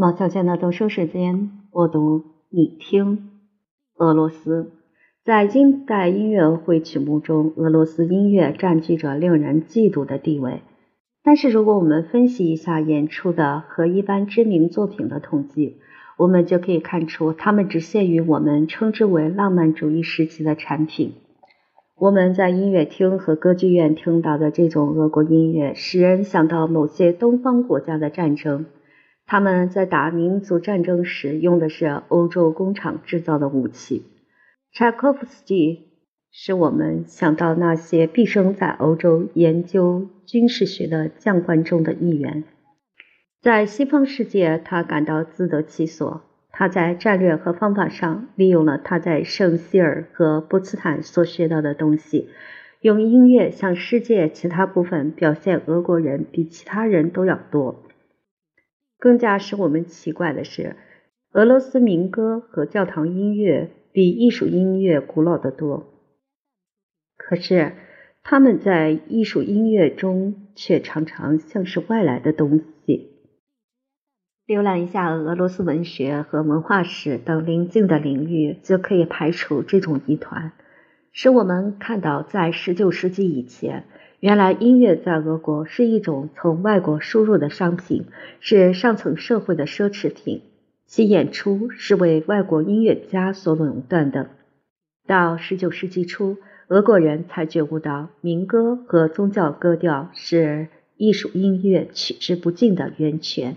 毛小娟的读书时间，我读你听。俄罗斯在近代音乐会曲目中，俄罗斯音乐占据着令人嫉妒的地位。但是，如果我们分析一下演出的和一般知名作品的统计，我们就可以看出，它们只限于我们称之为浪漫主义时期的产品。我们在音乐厅和歌剧院听到的这种俄国音乐，使人想到某些东方国家的战争。他们在打民族战争时用的是欧洲工厂制造的武器。柴可夫斯基使我们想到那些毕生在欧洲研究军事学的将官中的一员。在西方世界，他感到自得其所。他在战略和方法上利用了他在圣希尔和波茨坦所学到的东西，用音乐向世界其他部分表现俄国人比其他人都要多。更加使我们奇怪的是，俄罗斯民歌和教堂音乐比艺术音乐古老得多。可是，他们在艺术音乐中却常常像是外来的东西。浏览一下俄罗斯文学和文化史等邻近的领域，就可以排除这种疑团，使我们看到，在19世纪以前。原来音乐在俄国是一种从外国输入的商品，是上层社会的奢侈品，其演出是为外国音乐家所垄断的。到十九世纪初，俄国人才觉悟到民歌和宗教歌调是艺术音乐取之不尽的源泉。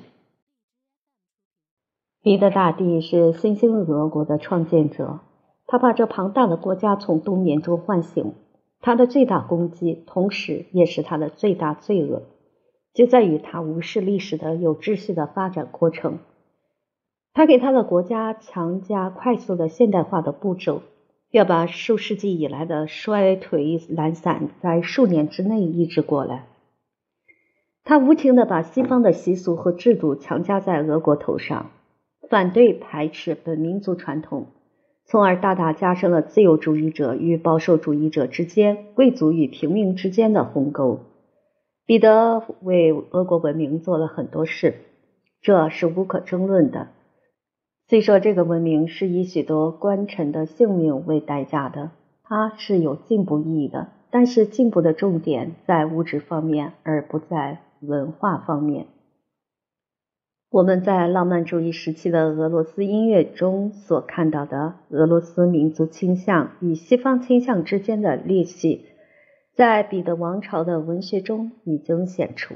彼得大帝是新兴俄国的创建者，他把这庞大的国家从冬眠中唤醒。他的最大功绩，同时也是他的最大罪恶，就在于他无视历史的有秩序的发展过程。他给他的国家强加快速的现代化的步骤，要把数世纪以来的衰退懒散在数年之内抑制过来。他无情的把西方的习俗和制度强加在俄国头上，反对排斥本民族传统。从而大大加深了自由主义者与保守主义者之间、贵族与平民之间的鸿沟。彼得为俄国文明做了很多事，这是无可争论的。虽说这个文明是以许多官臣的性命为代价的，它是有进步意义的，但是进步的重点在物质方面，而不在文化方面。我们在浪漫主义时期的俄罗斯音乐中所看到的俄罗斯民族倾向与西方倾向之间的裂隙，在彼得王朝的文学中已经显出，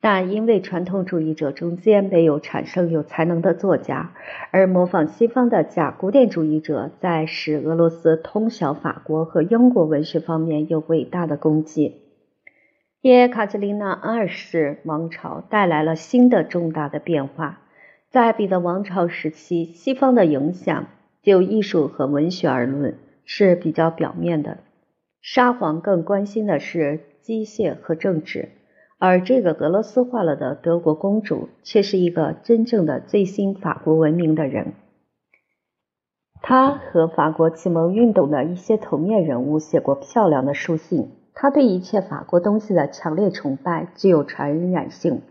但因为传统主义者中间没有产生有才能的作家，而模仿西方的假古典主义者在使俄罗斯通晓法国和英国文学方面有伟大的功绩。耶卡捷琳娜二世王朝带来了新的重大的变化。在彼得王朝时期，西方的影响就艺术和文学而论是比较表面的。沙皇更关心的是机械和政治，而这个俄罗斯化了的德国公主却是一个真正的最新法国文明的人。她和法国启蒙运动的一些头面人物写过漂亮的书信。他对一切法国东西的强烈崇拜具有传染性。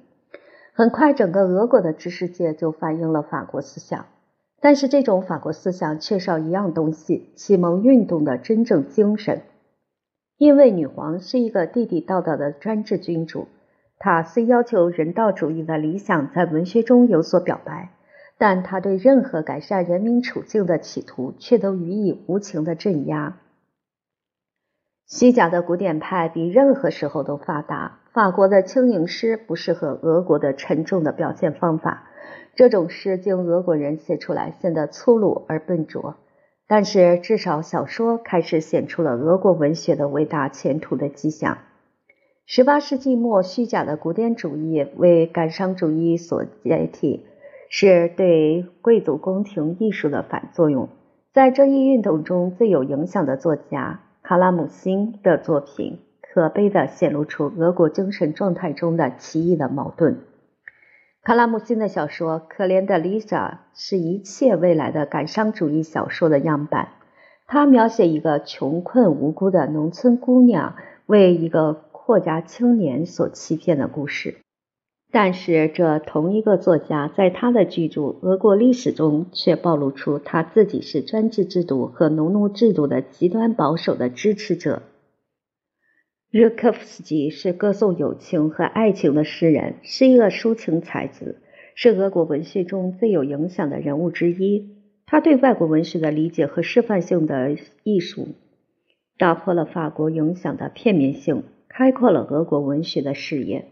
很快，整个俄国的知识界就反映了法国思想。但是，这种法国思想缺少一样东西——启蒙运动的真正精神。因为女皇是一个地地道道的专制君主，她虽要求人道主义的理想在文学中有所表白，但她对任何改善人民处境的企图却都予以无情的镇压。虚假的古典派比任何时候都发达。法国的轻盈诗不适合俄国的沉重的表现方法，这种诗经俄国人写出来显得粗鲁而笨拙。但是至少小说开始显出了俄国文学的伟大前途的迹象。十八世纪末，虚假的古典主义为感伤主义所代替，是对贵族宫廷艺术的反作用。在这一运动中最有影响的作家。卡拉姆辛的作品可悲地显露出俄国精神状态中的奇异的矛盾。卡拉姆辛的小说《可怜的丽莎》是一切未来的感伤主义小说的样板。他描写一个穷困无辜的农村姑娘为一个阔家青年所欺骗的故事。但是，这同一个作家在他的巨著《俄国历史》中，却暴露出他自己是专制制度和农奴制度的极端保守的支持者。热科夫斯基是歌颂友情和爱情的诗人，是一个抒情才子，是俄国文学中最有影响的人物之一。他对外国文学的理解和示范性的艺术，打破了法国影响的片面性，开阔了俄国文学的视野。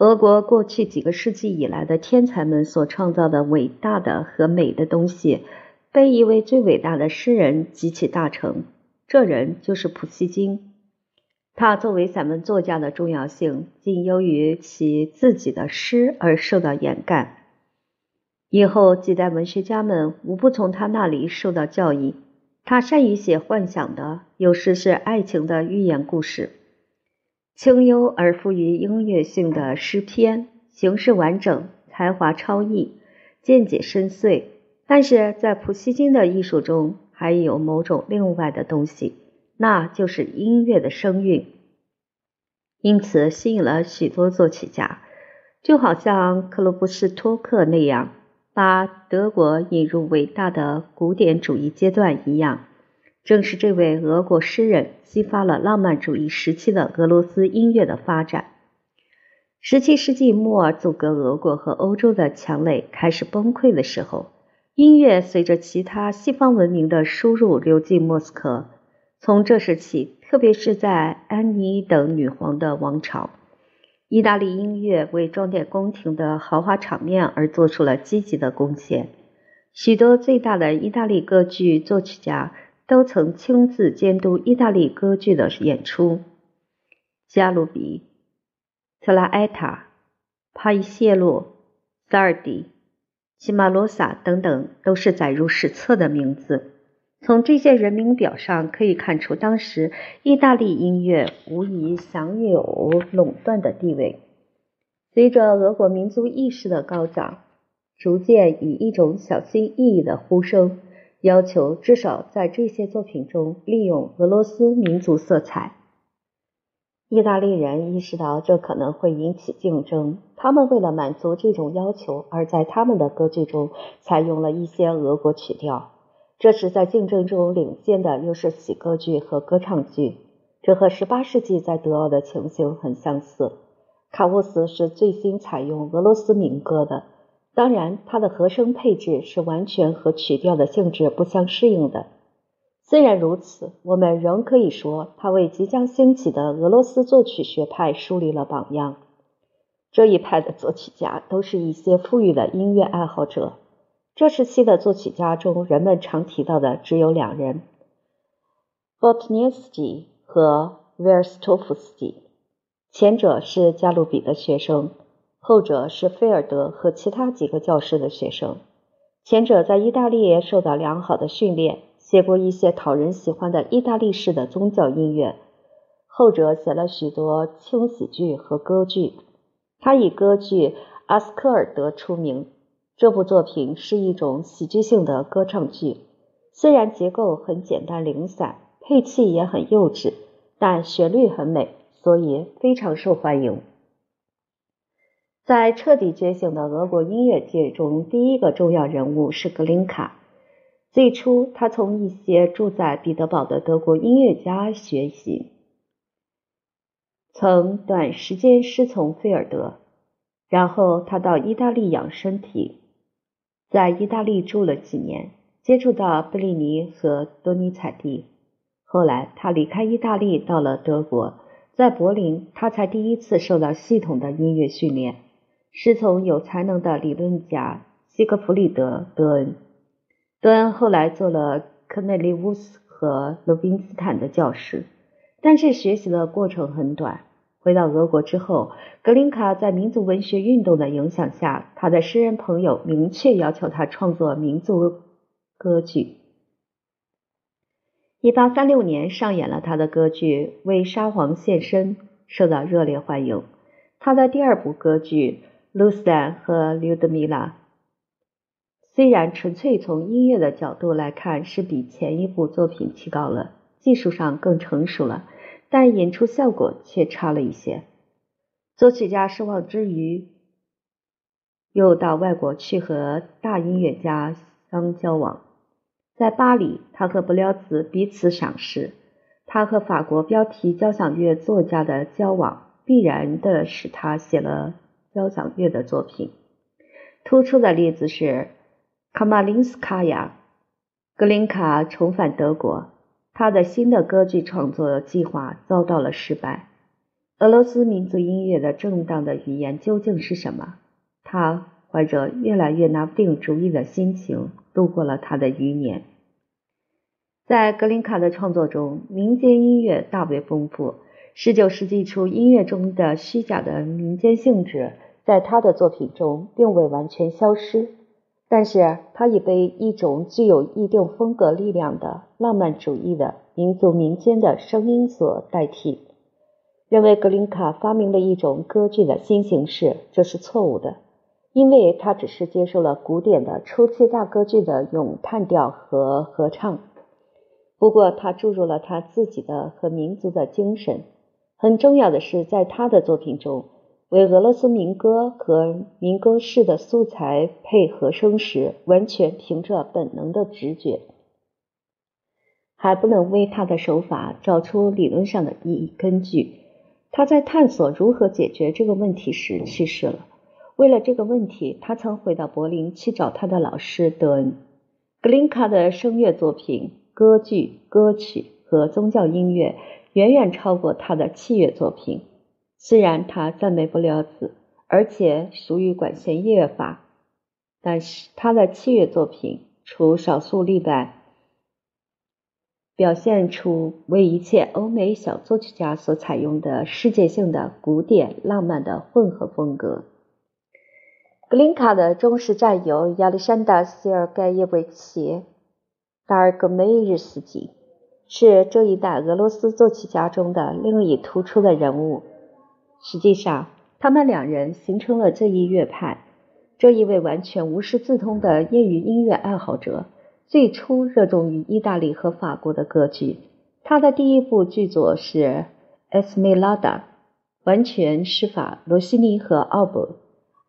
俄国过去几个世纪以来的天才们所创造的伟大的和美的东西，被一位最伟大的诗人集其大成，这人就是普希金。他作为散文作家的重要性，仅由于其自己的诗而受到掩盖。以后几代文学家们无不从他那里受到教益。他善于写幻想的，有时是爱情的寓言故事。清幽而富于音乐性的诗篇，形式完整，才华超逸，见解深邃。但是在普希金的艺术中，还有某种另外的东西，那就是音乐的声韵，因此吸引了许多作曲家，就好像克罗布斯托克那样，把德国引入伟大的古典主义阶段一样。正是这位俄国诗人激发了浪漫主义时期的俄罗斯音乐的发展。十七世纪末，阻隔俄国和欧洲的墙垒开始崩溃的时候，音乐随着其他西方文明的输入流进莫斯科。从这时起，特别是在安妮等女皇的王朝，意大利音乐为装点宫廷的豪华场面而做出了积极的贡献。许多最大的意大利歌剧作曲家。都曾亲自监督意大利歌剧的演出。加鲁比、特拉埃塔、帕伊谢洛、萨尔迪、西马罗萨等等，都是载入史册的名字。从这些人名表上可以看出，当时意大利音乐无疑享有垄断的地位。随着俄国民族意识的高涨，逐渐以一种小心翼翼的呼声。要求至少在这些作品中利用俄罗斯民族色彩。意大利人意识到这可能会引起竞争，他们为了满足这种要求，而在他们的歌剧中采用了一些俄国曲调。这时在竞争中领先的又是喜歌剧和歌唱剧，这和18世纪在德奥的情形很相似。卡沃斯是最新采用俄罗斯民歌的。当然，它的和声配置是完全和曲调的性质不相适应的。虽然如此，我们仍可以说，它为即将兴起的俄罗斯作曲学派树立了榜样。这一派的作曲家都是一些富裕的音乐爱好者。这时期的作曲家中，人们常提到的只有两人：波特涅斯基和维尔斯托夫斯基。前者是加鲁比的学生。后者是菲尔德和其他几个教师的学生，前者在意大利受到良好的训练，写过一些讨人喜欢的意大利式的宗教音乐；后者写了许多轻喜剧和歌剧。他以歌剧《阿斯科尔德》出名。这部作品是一种喜剧性的歌唱剧，虽然结构很简单零散，配器也很幼稚，但旋律很美，所以非常受欢迎。在彻底觉醒的俄国音乐界中，第一个重要人物是格林卡。最初，他从一些住在彼得堡的德国音乐家学习，曾短时间师从菲尔德。然后，他到意大利养身体，在意大利住了几年，接触到贝利尼和多尼采蒂。后来，他离开意大利，到了德国，在柏林，他才第一次受到系统的音乐训练。师从有才能的理论家西格弗里德·德恩。德恩后来做了科内利乌斯和罗宾斯坦的教师，但是学习的过程很短。回到俄国之后，格林卡在民族文学运动的影响下，他的诗人朋友明确要求他创作民族歌剧。一八三六年上演了他的歌剧《为沙皇献身》，受到热烈欢迎。他的第二部歌剧。卢斯丹和刘德米拉虽然纯粹从音乐的角度来看是比前一部作品提高了，技术上更成熟了，但演出效果却差了一些。作曲家失望之余，又到外国去和大音乐家相交往。在巴黎，他和布廖兹彼此赏识。他和法国标题交响乐作家的交往，必然的使他写了交响乐的作品。突出的例子是卡马林斯卡娅。格林卡重返德国，他的新的歌剧创作计划遭到了失败。俄罗斯民族音乐的正当的语言究竟是什么？他怀着越来越拿不定主意的心情度过了他的余年。在格林卡的创作中，民间音乐大为丰富。十九世纪初，音乐中的虚假的民间性质在他的作品中并未完全消失，但是他已被一种具有一定风格力量的浪漫主义的民族民间的声音所代替。认为格林卡发明了一种歌剧的新形式，这是错误的，因为他只是接受了古典的初期大歌剧的咏叹调和合唱。不过，他注入了他自己的和民族的精神。很重要的是，在他的作品中，为俄罗斯民歌和民歌式的素材配和声时，完全凭着本能的直觉，还不能为他的手法找出理论上的意义根据。他在探索如何解决这个问题时去世了。为了这个问题，他曾回到柏林去找他的老师德恩。格林卡的声乐作品、歌剧、歌曲和宗教音乐远远超过他的器乐作品。虽然他赞美不了子，而且属于管弦乐法，但是他的器乐作品除少数例外。表现出为一切欧美小作曲家所采用的世界性的古典浪漫的混合风格。格林卡的忠实战友亚历山大·谢尔盖耶维奇·达尔戈梅日斯基是这一代俄罗斯作曲家中的另一突出的人物。实际上，他们两人形成了这一乐派。这一位完全无师自通的业余音乐爱好者。最初热衷于意大利和法国的歌剧，他的第一部剧作是《Esmeralda》，完全施法罗西尼和奥伯，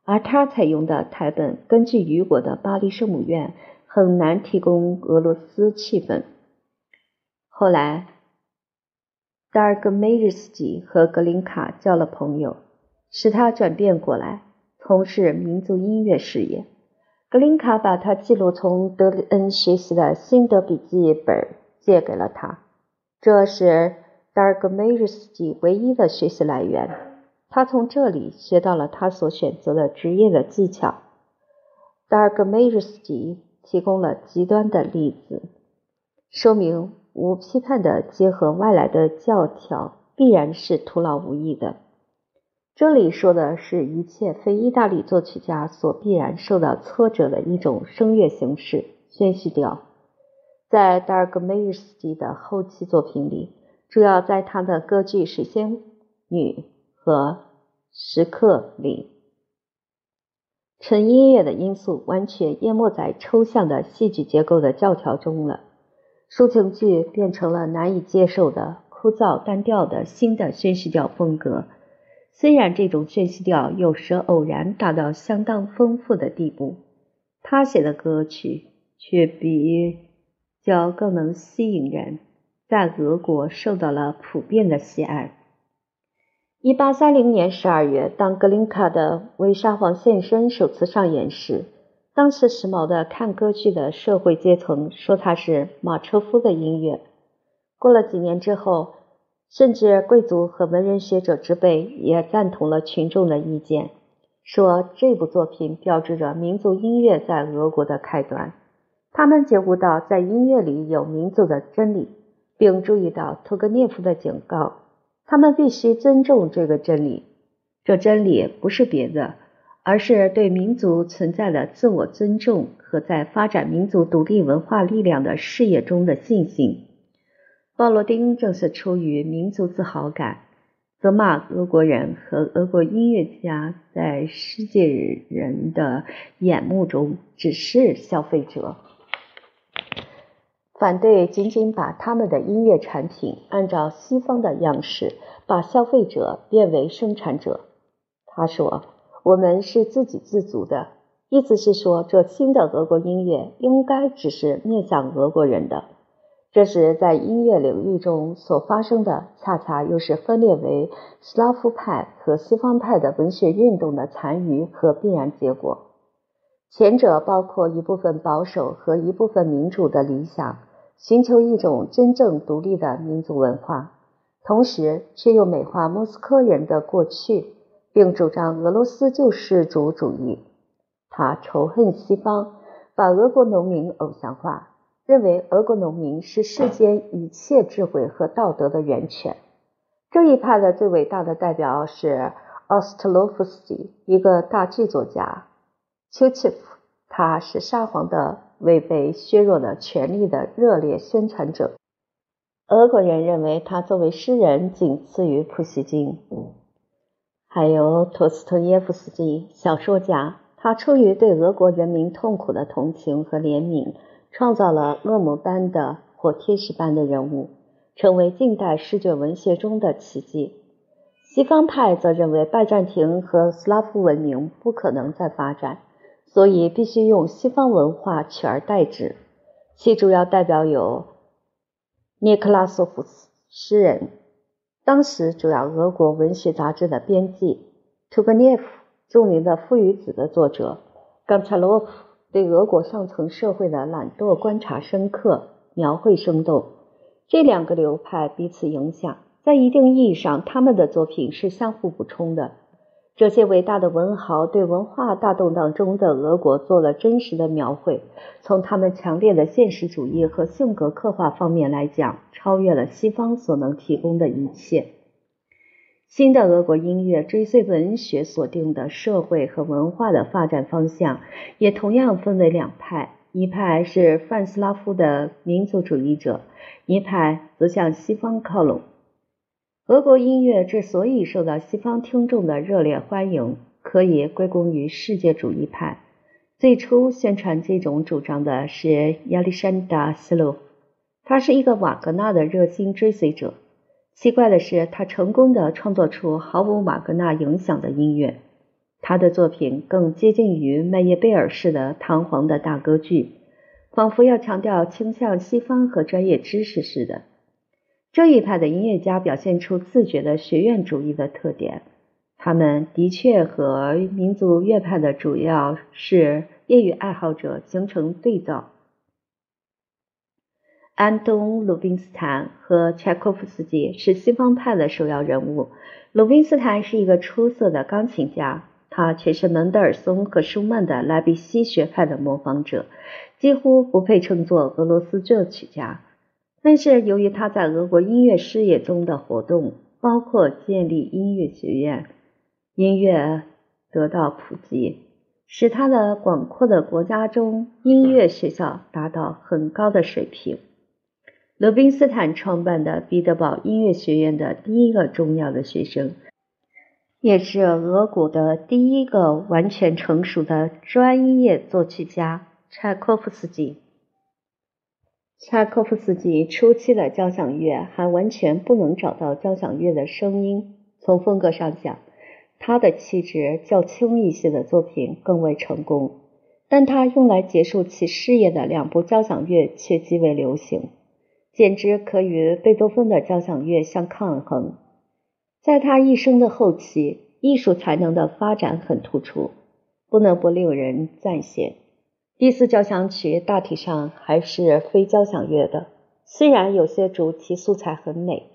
而他采用的台本根据雨果的巴黎圣母院，很难提供俄罗斯气氛。后来，达尔戈梅日斯基和格林卡交了朋友，使他转变过来，从事民族音乐事业。格林卡把他记录从德里恩学习的心得笔记本借给了他，这是达尔戈梅日斯基唯一的学习来源。他从这里学到了他所选择的职业的技巧。达尔戈梅日斯基提供了极端的例子，说明无批判的结合外来的教条必然是徒劳无益的。这里说的是一切非意大利作曲家所必然受到挫折的一种声乐形式——宣叙调。在达尔戈梅日斯基的后期作品里，主要在他的歌剧《水仙女》和《时刻》里，纯音乐的因素完全淹没在抽象的戏剧结构的教条中了。抒情剧变成了难以接受的枯燥单调的新的宣叙调风格。虽然这种宣叙调有时偶然达到相当丰富的地步，他写的歌曲却比较更能吸引人，在俄国受到了普遍的喜爱。一八三零年十二月，当格林卡的《为沙皇献身》首次上演时，当时时髦的看歌剧的社会阶层说它是马车夫的音乐。过了几年之后。甚至贵族和文人学者之辈也赞同了群众的意见，说这部作品标志着民族音乐在俄国的开端。他们觉悟到在音乐里有民族的真理，并注意到屠格涅夫的警告，他们必须尊重这个真理。这真理不是别的，而是对民族存在的自我尊重和在发展民族独立文化力量的事业中的信心。鲍罗丁正是出于民族自豪感，责骂俄国人和俄国音乐家在世界人的眼目中只是消费者，反对仅仅把他们的音乐产品按照西方的样式把消费者变为生产者。他说：“我们是自给自足的，意思是说，这新的俄国音乐应该只是面向俄国人的。这是在音乐领域中所发生的，恰恰又是分裂为斯拉夫派和西方派的文学运动的残余和必然结果。前者包括一部分保守和一部分民主的理想，寻求一种真正独立的民族文化，同时却又美化莫斯科人的过去。”并主张俄罗斯救世主主义。他仇恨西方，把俄国农民偶像化，认为俄国农民是世间一切智慧和道德的源泉。这一派的最伟大的代表是奥斯特洛夫斯基，一个大剧作家。丘切夫，他是沙皇的未被削弱的权力的热烈宣传者。俄国人认为他作为诗人仅次于普希金。还有托斯托耶夫斯基，小说家，他出于对俄国人民痛苦的同情和怜悯，创造了恶魔般的或天使般的人物，成为近代视觉文学中的奇迹。西方派则认为拜占庭和斯拉夫文明不可能再发展，所以必须用西方文化取而代之。其主要代表有涅克拉索夫斯，诗人。当时主要俄国文学杂志的编辑屠格涅夫，著名的《父与子》的作者冈察洛夫，对俄国上层社会的懒惰观察深刻，描绘生动。这两个流派彼此影响，在一定意义上，他们的作品是相互补充的。这些伟大的文豪对文化大动荡中的俄国做了真实的描绘，从他们强烈的现实主义和性格刻画方面来讲，超越了西方所能提供的一切。新的俄国音乐追随文学所定的社会和文化的发展方向，也同样分为两派：一派是泛斯拉夫的民族主义者，一派则向西方靠拢。俄国音乐之所以受到西方听众的热烈欢迎，可以归功于世界主义派。最初宣传这种主张的是亚历山大·斯洛夫，他是一个瓦格纳的热心追随者。奇怪的是，他成功的创作出毫无瓦格纳影响的音乐。他的作品更接近于麦耶贝尔式的堂皇的大歌剧，仿佛要强调倾向西方和专业知识似的。这一派的音乐家表现出自觉的学院主义的特点，他们的确和民族乐派的主要是业余爱好者形成对照。安东·鲁宾斯坦和柴可夫斯基是西方派的首要人物。鲁宾斯坦是一个出色的钢琴家，他却是门德尔松和舒曼的莱比锡学派的模仿者，几乎不配称作俄罗斯作曲家。但是，由于他在俄国音乐事业中的活动，包括建立音乐学院，音乐得到普及，使他的广阔的国家中音乐学校达到很高的水平。罗宾斯坦创办的彼得堡音乐学院的第一个重要的学生，也是俄国的第一个完全成熟的专业作曲家柴可夫斯基。柴可夫斯基初期的交响乐还完全不能找到交响乐的声音。从风格上讲，他的气质较轻一些的作品更为成功，但他用来结束其事业的两部交响乐却极为流行，简直可与贝多芬的交响乐相抗衡。在他一生的后期，艺术才能的发展很突出，不能不令人赞羡。第四交响曲大体上还是非交响乐的，虽然有些主题素材很美，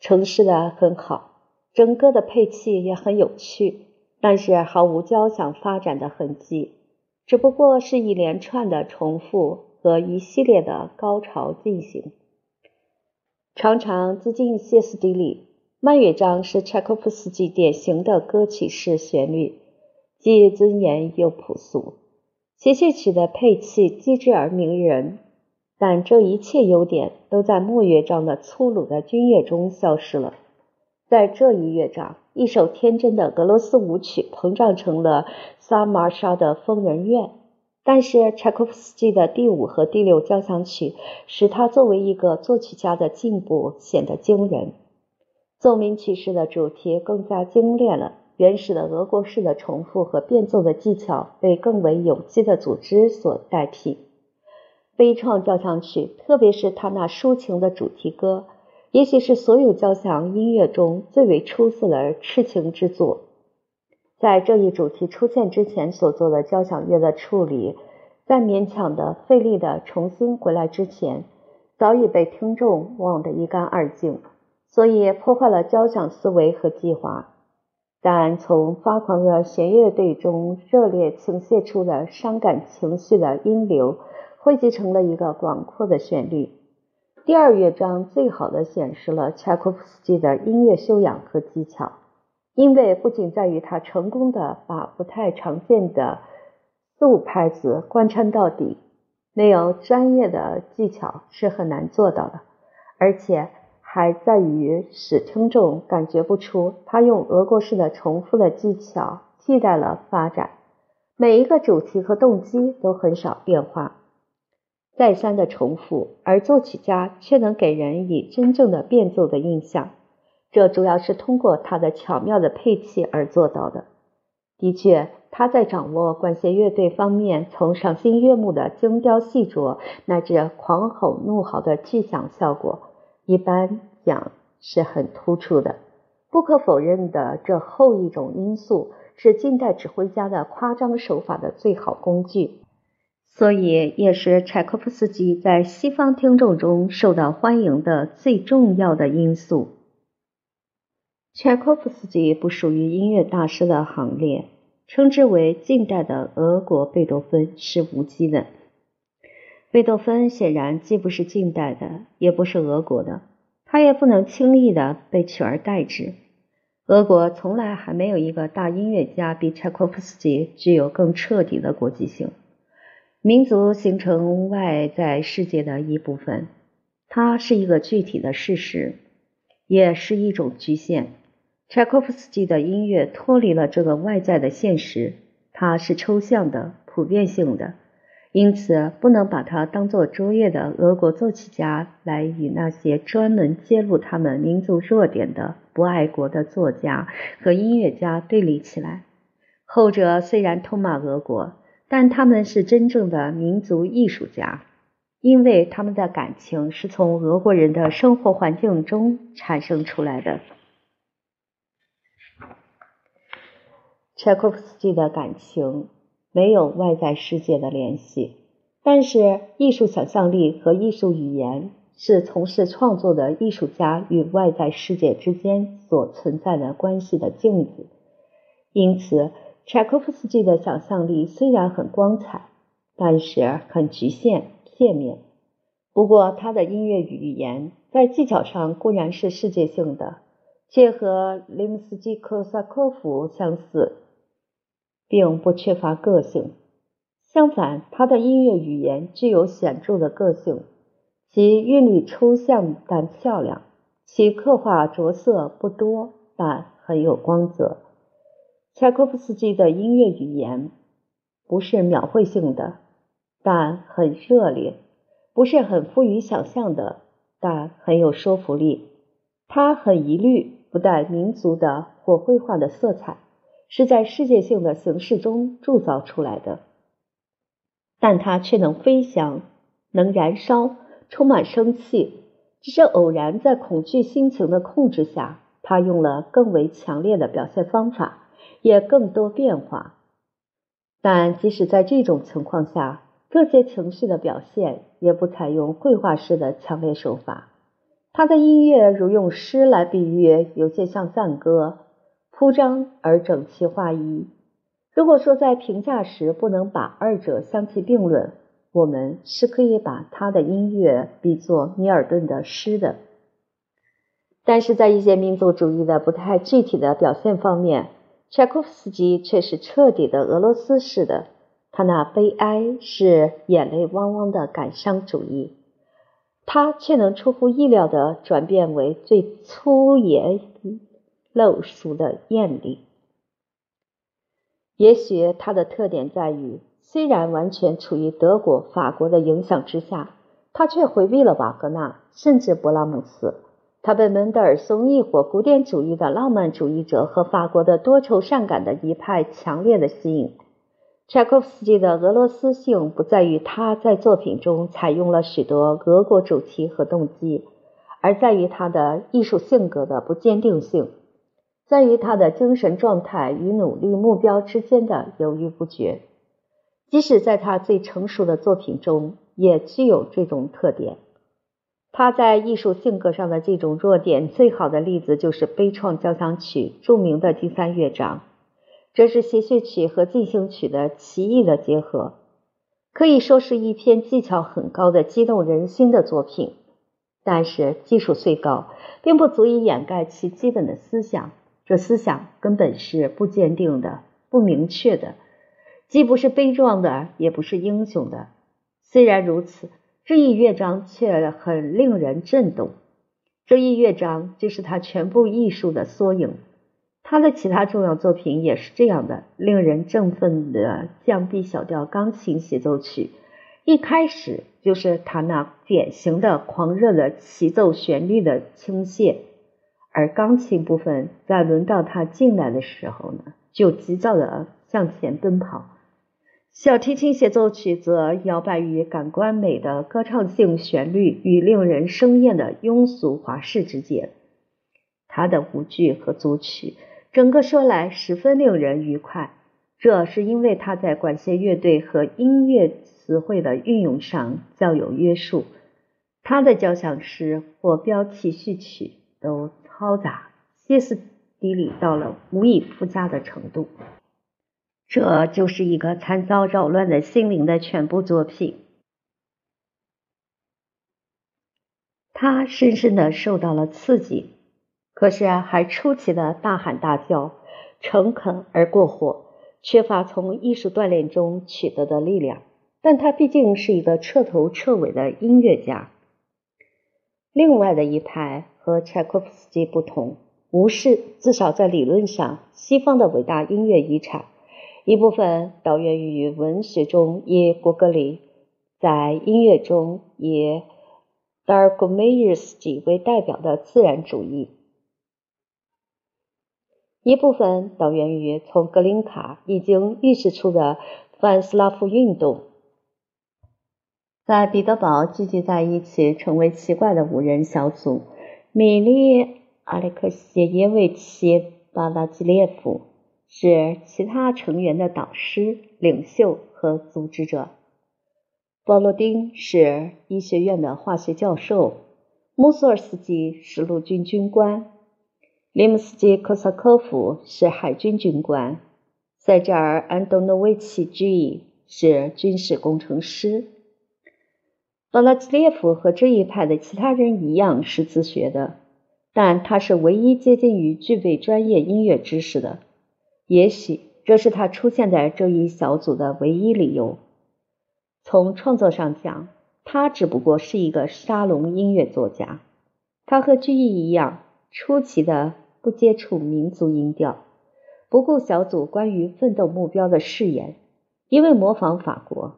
呈示的很好，整个的配器也很有趣，但是毫无交响发展的痕迹，只不过是一连串的重复和一系列的高潮进行，常常自尽歇斯底里。慢乐章是柴可夫斯基典型的歌曲式旋律，既尊严又朴素。协奏曲的配器机智而迷人，但这一切优点都在末乐章的粗鲁的军乐中消失了。在这一乐章，一首天真的俄罗斯舞曲膨胀成了萨马莎的疯人院。但是柴可夫斯基的第五和第六交响曲使他作为一个作曲家的进步显得惊人。奏鸣曲式的主题更加精炼了，原始的俄国式的重复和变奏的技巧被更为有机的组织所代替。悲怆交响曲，特别是他那抒情的主题歌，也许是所有交响音乐中最为出色的痴情之作。在这一主题出现之前所做的交响乐的处理，在勉强的费力的重新回来之前，早已被听众忘得一干二净，所以破坏了交响思维和计划。但从发狂的弦乐队中热烈倾泻出的伤感情绪的音流。汇集成了一个广阔的旋律。第二乐章最好的显示了柴可夫斯基的音乐修养和技巧，因为不仅在于他成功的把不太常见的四五拍子贯穿到底，没有专业的技巧是很难做到的，而且还在于使听众感觉不出他用俄国式的重复的技巧替代了发展，每一个主题和动机都很少变化。再三的重复，而作曲家却能给人以真正的变奏的印象。这主要是通过他的巧妙的配器而做到的。的确，他在掌握管弦乐队方面，从赏心悦目的精雕细琢，乃至狂吼怒嚎的巨响效果，一般讲是很突出的。不可否认的，这后一种因素是近代指挥家的夸张手法的最好工具。所以，也是柴可夫斯基在西方听众中受到欢迎的最重要的因素。柴可夫斯基不属于音乐大师的行列，称之为近代的俄国贝多芬是无稽的。贝多芬显然既不是近代的，也不是俄国的，他也不能轻易的被取而代之。俄国从来还没有一个大音乐家比柴可夫斯基具有更彻底的国际性。民族形成外在世界的一部分，它是一个具体的事实，也是一种局限。柴可夫斯基的音乐脱离了这个外在的现实，它是抽象的、普遍性的，因此不能把它当作卓越的俄国作曲家来与那些专门揭露他们民族弱点的不爱国的作家和音乐家对立起来。后者虽然痛骂俄国。但他们是真正的民族艺术家，因为他们的感情是从俄国人的生活环境中产生出来的。柴可夫斯基的感情没有外在世界的联系，但是艺术想象力和艺术语言是从事创作的艺术家与外在世界之间所存在的关系的镜子，因此。柴可夫斯基的想象力虽然很光彩，但是很局限、片面。不过，他的音乐语言在技巧上固然是世界性的，且和林斯基科萨科夫相似，并不缺乏个性。相反，他的音乐语言具有显著的个性，其韵律抽象但漂亮，其刻画着色不多，但很有光泽。柴可夫斯基的音乐语言不是描绘性的，但很热烈；不是很富于想象的，但很有说服力。他很一律不带民族的或绘画的色彩，是在世界性的形式中铸造出来的。但它却能飞翔，能燃烧，充满生气。只是偶然在恐惧心情的控制下，他用了更为强烈的表现方法。也更多变化，但即使在这种情况下，这些情绪的表现也不采用绘画式的强烈手法。他的音乐如用诗来比喻，有些像赞歌，铺张而整齐划一。如果说在评价时不能把二者相提并论，我们是可以把他的音乐比作米尔顿的诗的。但是在一些民族主义的不太具体的表现方面，柴可夫斯基却是彻底的俄罗斯式的，他那悲哀是眼泪汪汪的感伤主义，他却能出乎意料的转变为最粗野陋俗的艳丽。也许他的特点在于，虽然完全处于德国、法国的影响之下，他却回避了瓦格纳，甚至勃拉姆斯。他被门德尔松一伙古典主义的浪漫主义者和法国的多愁善感的一派强烈的吸引。柴可夫斯基的俄罗斯性不在于他在作品中采用了许多俄国主题和动机，而在于他的艺术性格的不坚定性，在于他的精神状态与努力目标之间的犹豫不决。即使在他最成熟的作品中，也具有这种特点。他在艺术性格上的这种弱点，最好的例子就是悲怆交响曲著名的第三乐章。这是协谑曲和进行曲的奇异的结合，可以说是一篇技巧很高的激动人心的作品。但是技术虽高，并不足以掩盖其基本的思想。这思想根本是不坚定的、不明确的，既不是悲壮的，也不是英雄的。虽然如此。这一乐章却很令人震动。这一乐章就是他全部艺术的缩影。他的其他重要作品也是这样的，令人振奋的降 B 小调钢琴协奏曲，一开始就是他那典型的狂热的齐奏旋律的倾泻，而钢琴部分在轮到他进来的时候呢，就急躁的向前奔跑。小提琴协奏曲则摇摆于感官美的歌唱性旋律与令人生厌的庸俗华式之间。他的舞剧和组曲，整个说来十分令人愉快。这是因为他在管弦乐队和音乐词汇的运用上较有约束。他的交响诗或标题序曲都嘈杂、歇斯底里到了无以复加的程度。这就是一个惨遭扰乱的心灵的全部作品。他深深的受到了刺激，可是还出奇的大喊大叫，诚恳而过火，缺乏从艺术锻炼中取得的力量。但他毕竟是一个彻头彻尾的音乐家。另外的一派和柴可夫斯基不同，无视至少在理论上西方的伟大音乐遗产。一部分导源于文学中以果戈里，在音乐中以达尔戈梅耶斯基为代表的自然主义；一部分导源于从格林卡已经预示出的反斯拉夫运动。在彼得堡聚集在一起成为奇怪的五人小组：米利阿列克谢耶维奇·巴拉基列夫。是其他成员的导师、领袖和组织者。波罗丁是医学院的化学教授，穆索尔斯基是陆军军官，林姆斯基科萨科夫是海军军官，塞扎尔安东诺维奇 ·G 是军事工程师。巴拉基列夫和这一派的其他人一样是自学的，但他是唯一接近于具备专业音乐知识的。也许这是他出现在这一小组的唯一理由。从创作上讲，他只不过是一个沙龙音乐作家。他和居易一样，出奇的不接触民族音调，不顾小组关于奋斗目标的誓言，因为模仿法国。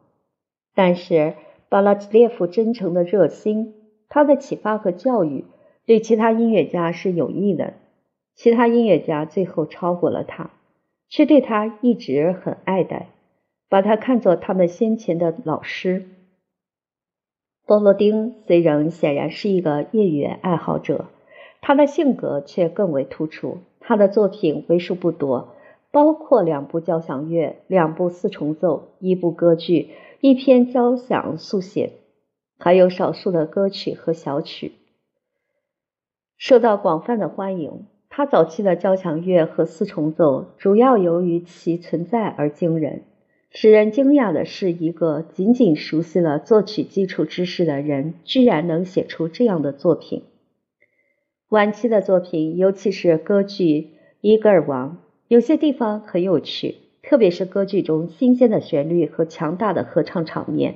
但是巴拉基列夫真诚的热心，他的启发和教育对其他音乐家是有益的。其他音乐家最后超过了他。却对他一直很爱戴，把他看作他们先前的老师。波罗丁虽然显然是一个业余爱好者，他的性格却更为突出。他的作品为数不多，包括两部交响乐、两部四重奏、一部歌剧、一篇交响速写，还有少数的歌曲和小曲，受到广泛的欢迎。他早期的交响乐和四重奏，主要由于其存在而惊人。使人惊讶的是，一个仅仅熟悉了作曲基础知识的人，居然能写出这样的作品。晚期的作品，尤其是歌剧《伊戈尔王》，有些地方很有趣，特别是歌剧中新鲜的旋律和强大的合唱场面。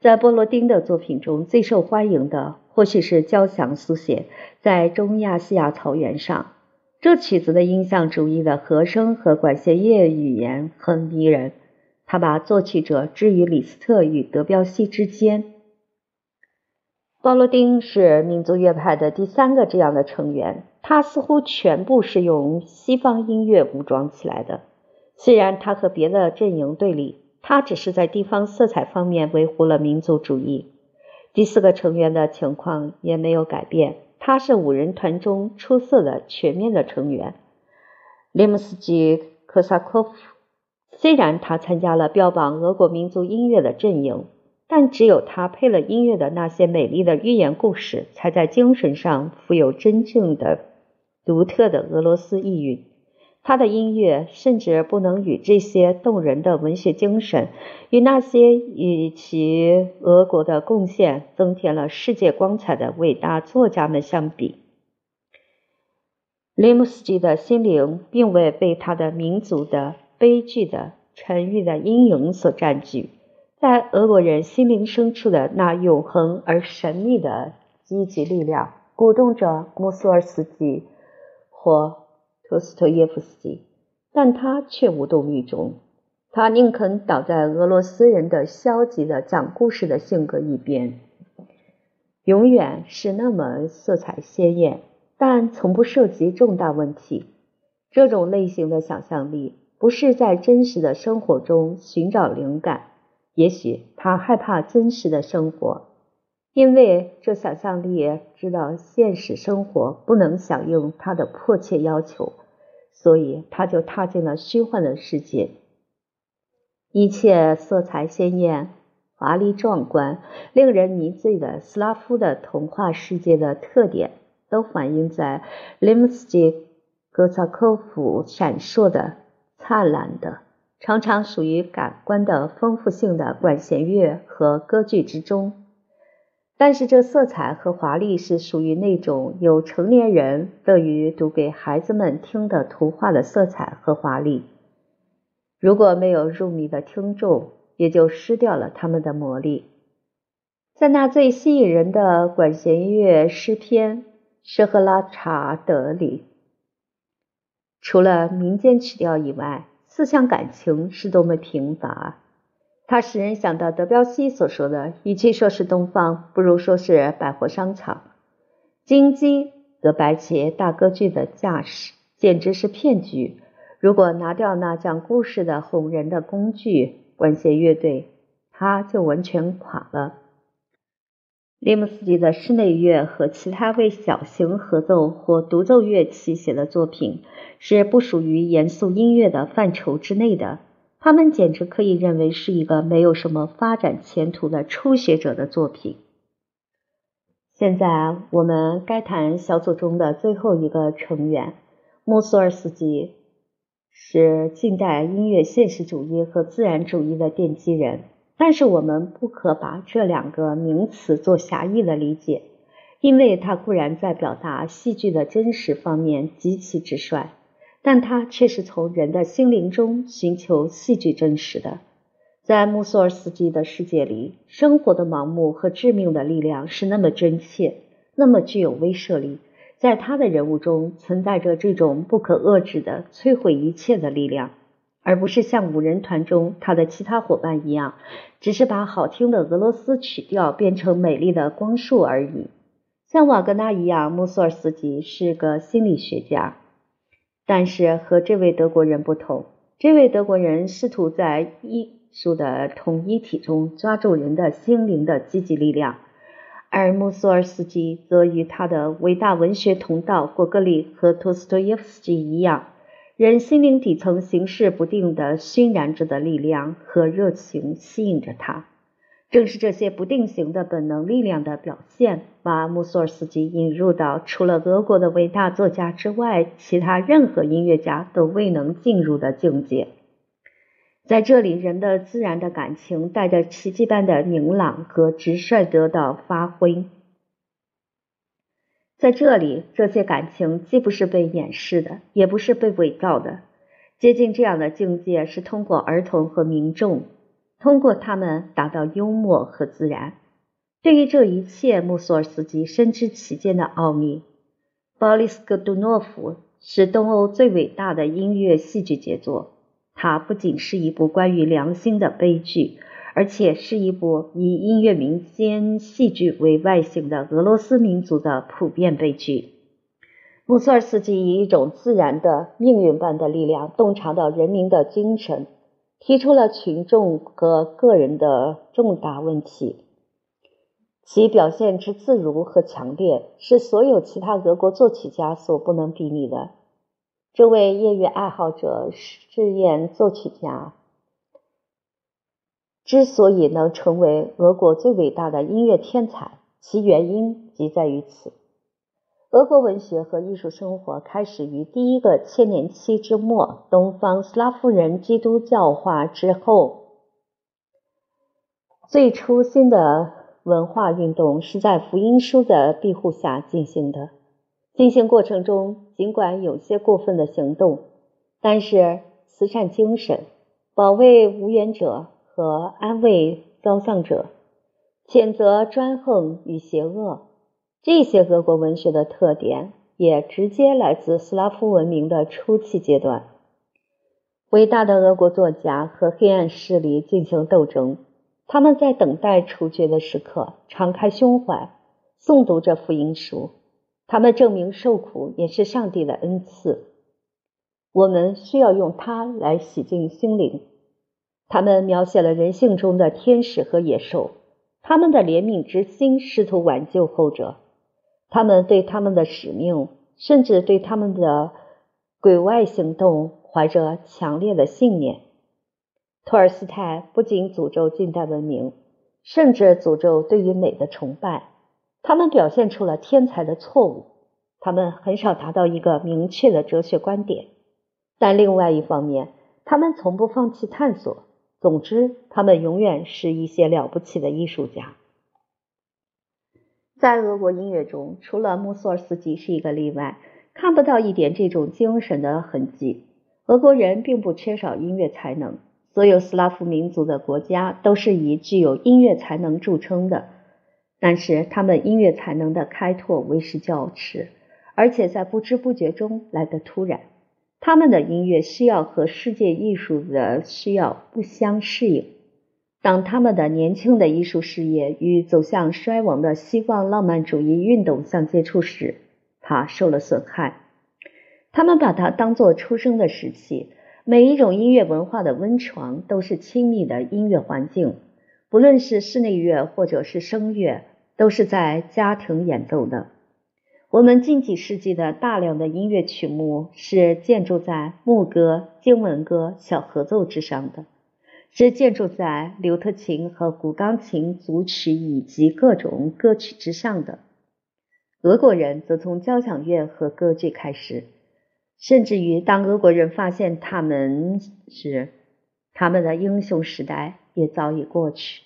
在波罗丁的作品中最受欢迎的，或许是交响速写，在中亚细亚草原上。这曲子的印象主义的和声和管弦乐语言很迷人，他把作曲者置于李斯特与德彪西之间。波罗丁是民族乐派的第三个这样的成员，他似乎全部是用西方音乐武装起来的。虽然他和别的阵营对立，他只是在地方色彩方面维护了民族主义。第四个成员的情况也没有改变，他是五人团中出色的全面的成员。列姆斯基科萨科夫，虽然他参加了标榜俄国民族音乐的阵营。但只有他配了音乐的那些美丽的寓言故事，才在精神上富有真正的、独特的俄罗斯意蕴。他的音乐甚至不能与这些动人的文学精神，与那些与其俄国的贡献增添了世界光彩的伟大作家们相比。林姆斯基的心灵并未被他的民族的悲剧的沉郁的阴影所占据。在俄国人心灵深处的那永恒而神秘的积极力量，鼓动着穆索尔斯基或托斯托耶夫斯基，但他却无动于衷。他宁肯倒在俄罗斯人的消极的讲故事的性格一边，永远是那么色彩鲜艳，但从不涉及重大问题。这种类型的想象力不是在真实的生活中寻找灵感。也许他害怕真实的生活，因为这想象力知道现实生活不能响应他的迫切要求，所以他就踏进了虚幻的世界。一切色彩鲜艳、华丽壮观、令人迷醉的斯拉夫的童话世界的特点，都反映在林姆斯基·格萨科夫闪烁的、灿烂的。常常属于感官的丰富性的管弦乐和歌剧之中，但是这色彩和华丽是属于那种有成年人乐于读给孩子们听的图画的色彩和华丽。如果没有入迷的听众，也就失掉了他们的魔力。在那最吸引人的管弦乐诗篇《舍赫拉查德》里，除了民间曲调以外，思想感情是多么贫乏！它使人想到德彪西所说的：“与其说是东方，不如说是百货商场。”金鸡则摆起大歌剧的架势，简直是骗局。如果拿掉那讲故事的哄人的工具——管弦乐队，它就完全垮了。列姆斯基的室内乐和其他为小型合奏或独奏乐器写的作品是不属于严肃音乐的范畴之内的，他们简直可以认为是一个没有什么发展前途的初学者的作品。现在我们该谈小组中的最后一个成员穆索尔斯基，是近代音乐现实主义和自然主义的奠基人。但是我们不可把这两个名词做狭义的理解，因为他固然在表达戏剧的真实方面极其直率，但它却是从人的心灵中寻求戏剧真实的。在穆索尔斯基的世界里，生活的盲目和致命的力量是那么真切，那么具有威慑力。在他的人物中存在着这种不可遏制的摧毁一切的力量。而不是像五人团中他的其他伙伴一样，只是把好听的俄罗斯曲调变成美丽的光束而已。像瓦格纳一样，穆索尔斯基是个心理学家，但是和这位德国人不同，这位德国人试图在艺术的统一体中抓住人的心灵的积极力量，而穆索尔斯基则与他的伟大文学同道果戈里和托斯托耶夫斯基一样。人心灵底层形势不定的熏燃着的力量和热情吸引着他，正是这些不定型的本能力量的表现，把穆索尔斯基引入到除了俄国的伟大作家之外，其他任何音乐家都未能进入的境界。在这里，人的自然的感情带着奇迹般的明朗和直率得到发挥。在这里，这些感情既不是被掩饰的，也不是被伪造的。接近这样的境界，是通过儿童和民众，通过他们达到幽默和自然。对于这一切，穆索尔斯基深知其间的奥秘。鲍里斯·戈杜诺夫是东欧最伟大的音乐戏剧杰作。它不仅是一部关于良心的悲剧，而且是一部以音乐民间戏剧为外形的俄罗斯民族的普遍悲剧。穆索尔斯基以一种自然的命运般的力量，洞察到人民的精神，提出了群众和个人的重大问题。其表现之自如和强烈，是所有其他俄国作曲家所不能比拟的。这位业余爱好者试验作曲家之所以能成为俄国最伟大的音乐天才，其原因即在于此。俄国文学和艺术生活开始于第一个千年期之末，东方斯拉夫人基督教化之后，最初新的。文化运动是在福音书的庇护下进行的。进行过程中，尽管有些过分的行动，但是慈善精神、保卫无缘者和安慰遭丧者、谴责专横与邪恶，这些俄国文学的特点也直接来自斯拉夫文明的初期阶段。伟大的俄国作家和黑暗势力进行斗争。他们在等待处决的时刻，敞开胸怀，诵读着福音书。他们证明受苦也是上帝的恩赐。我们需要用它来洗净心灵。他们描写了人性中的天使和野兽，他们的怜悯之心试图挽救后者。他们对他们的使命，甚至对他们的鬼外行动，怀着强烈的信念。托尔斯泰不仅诅咒近代文明，甚至诅咒对于美的崇拜。他们表现出了天才的错误。他们很少达到一个明确的哲学观点，但另外一方面，他们从不放弃探索。总之，他们永远是一些了不起的艺术家。在俄国音乐中，除了穆索尔斯基是一个例外，看不到一点这种精神的痕迹。俄国人并不缺少音乐才能。所有斯拉夫民族的国家都是以具有音乐才能著称的，但是他们音乐才能的开拓为时较迟，而且在不知不觉中来得突然。他们的音乐需要和世界艺术的需要不相适应。当他们的年轻的艺术事业与走向衰亡的西方浪漫主义运动相接触时，它受了损害。他们把它当作出生的时期。每一种音乐文化的温床都是亲密的音乐环境，不论是室内乐或者是声乐，都是在家庭演奏的。我们近几世纪的大量的音乐曲目是建筑在牧歌、经文歌、小合奏之上的，是建筑在刘特琴和古钢琴组曲以及各种歌曲之上的。俄国人则从交响乐和歌剧开始。甚至于，当俄国人发现他们时，他们的英雄时代也早已过去。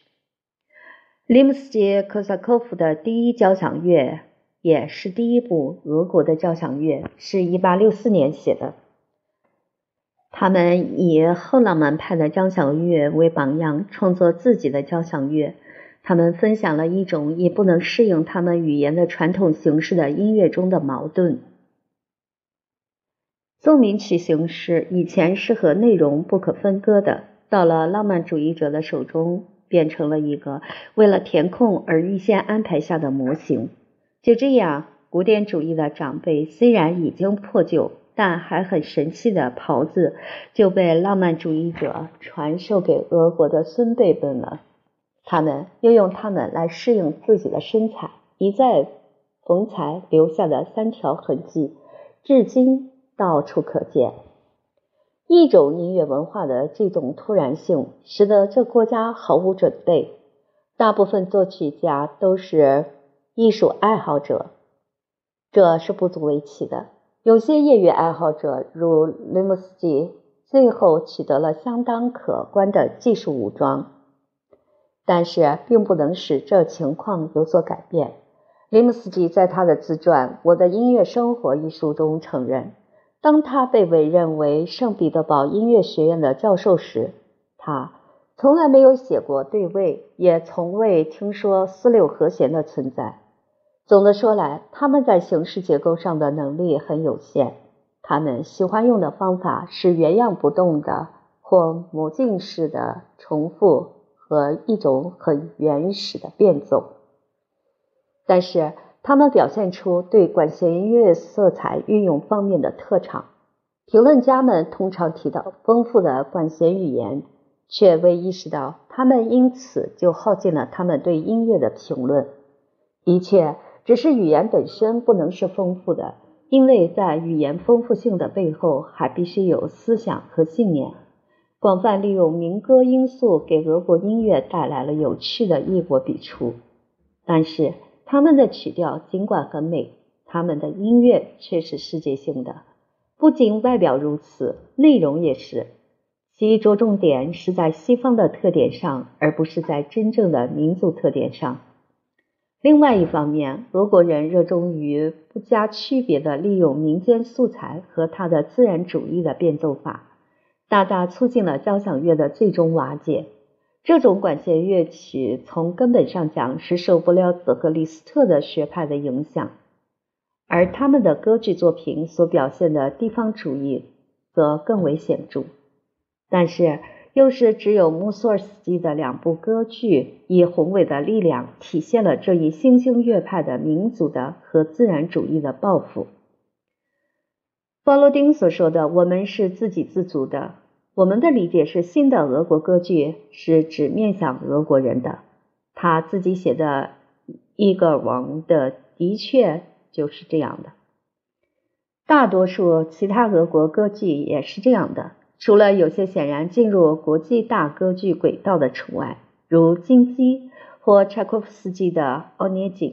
林姆斯基科萨科夫的第一交响乐也是第一部俄国的交响乐，是一八六四年写的。他们以后浪漫派的交响乐为榜样，创作自己的交响乐。他们分享了一种以不能适应他们语言的传统形式的音乐中的矛盾。奏鸣曲形式以前是和内容不可分割的，到了浪漫主义者的手中，变成了一个为了填空而预先安排下的模型。就这样，古典主义的长辈虽然已经破旧，但还很神气的袍子就被浪漫主义者传授给俄国的孙辈们了。他们又用它们来适应自己的身材，一再缝裁留下的三条痕迹，至今。到处可见，一种音乐文化的这种突然性，使得这国家毫无准备。大部分作曲家都是艺术爱好者，这是不足为奇的。有些业余爱好者，如雷姆斯基，最后取得了相当可观的技术武装，但是并不能使这情况有所改变。林姆斯基在他的自传《我的音乐生活》一书中承认。当他被委任为圣彼得堡音乐学院的教授时，他从来没有写过对位，也从未听说四六和弦的存在。总的说来，他们在形式结构上的能力很有限。他们喜欢用的方法是原样不动的或模镜式的重复和一种很原始的变奏。但是，他们表现出对管弦乐色彩运用方面的特长。评论家们通常提到丰富的管弦语言，却未意识到他们因此就耗尽了他们对音乐的评论。的确，只是语言本身不能是丰富的，因为在语言丰富性的背后，还必须有思想和信念。广泛利用民歌因素，给俄国音乐带来了有趣的异国笔触。但是，他们的曲调尽管很美，他们的音乐却是世界性的。不仅外表如此，内容也是。其着重点是在西方的特点上，而不是在真正的民族特点上。另外一方面，俄国人热衷于不加区别的利用民间素材和他的自然主义的变奏法。大大促进了交响乐的最终瓦解。这种管弦乐曲从根本上讲是受不了泽格里斯特的学派的影响，而他们的歌剧作品所表现的地方主义则更为显著。但是，又是只有穆索尔斯基的两部歌剧以宏伟的力量体现了这一新兴乐派的民族的和自然主义的抱负。鲍罗丁所说的“我们是自给自足的”。我们的理解是，新的俄国歌剧是指面向俄国人的。他自己写的《伊戈尔王》的的确就是这样的。大多数其他俄国歌剧也是这样的，除了有些显然进入国际大歌剧轨道的除外，如金鸡或柴可夫斯基的《奥涅金》。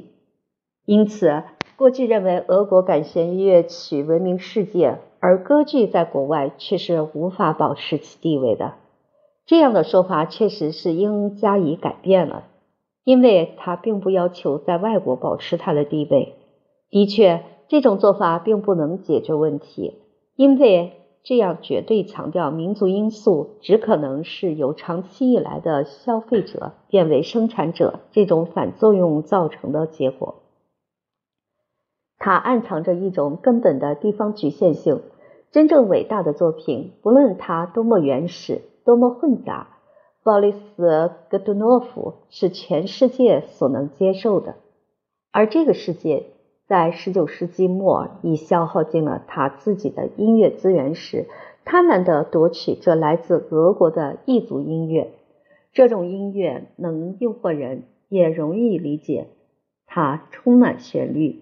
因此，过去认为俄国管弦乐曲闻名世界。而歌剧在国外却是无法保持其地位的，这样的说法确实是应加以改变了，因为它并不要求在外国保持它的地位。的确，这种做法并不能解决问题，因为这样绝对强调民族因素，只可能是由长期以来的消费者变为生产者这种反作用造成的结果。它暗藏着一种根本的地方局限性。真正伟大的作品，不论它多么原始、多么混杂，鲍里斯·戈杜诺夫是全世界所能接受的。而这个世界在19世纪末已消耗尽了他自己的音乐资源时，贪婪地夺取这来自俄国的异族音乐。这种音乐能诱惑人，也容易理解。它充满旋律。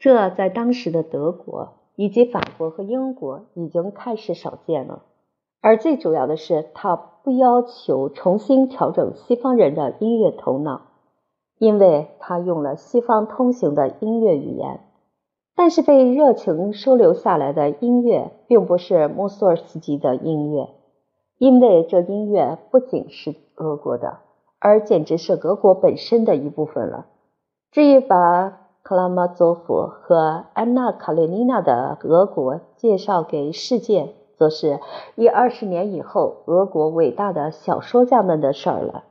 这在当时的德国以及法国和英国已经开始少见了。而最主要的是，他不要求重新调整西方人的音乐头脑，因为他用了西方通行的音乐语言。但是被热情收留下来的音乐，并不是穆索尔斯基的音乐，因为这音乐不仅是俄国的，而简直是俄国本身的一部分了。至于把克拉马佐夫和安娜·卡列尼娜的俄国介绍给世界，则是一二十年以后俄国伟大的小说家们的事儿了。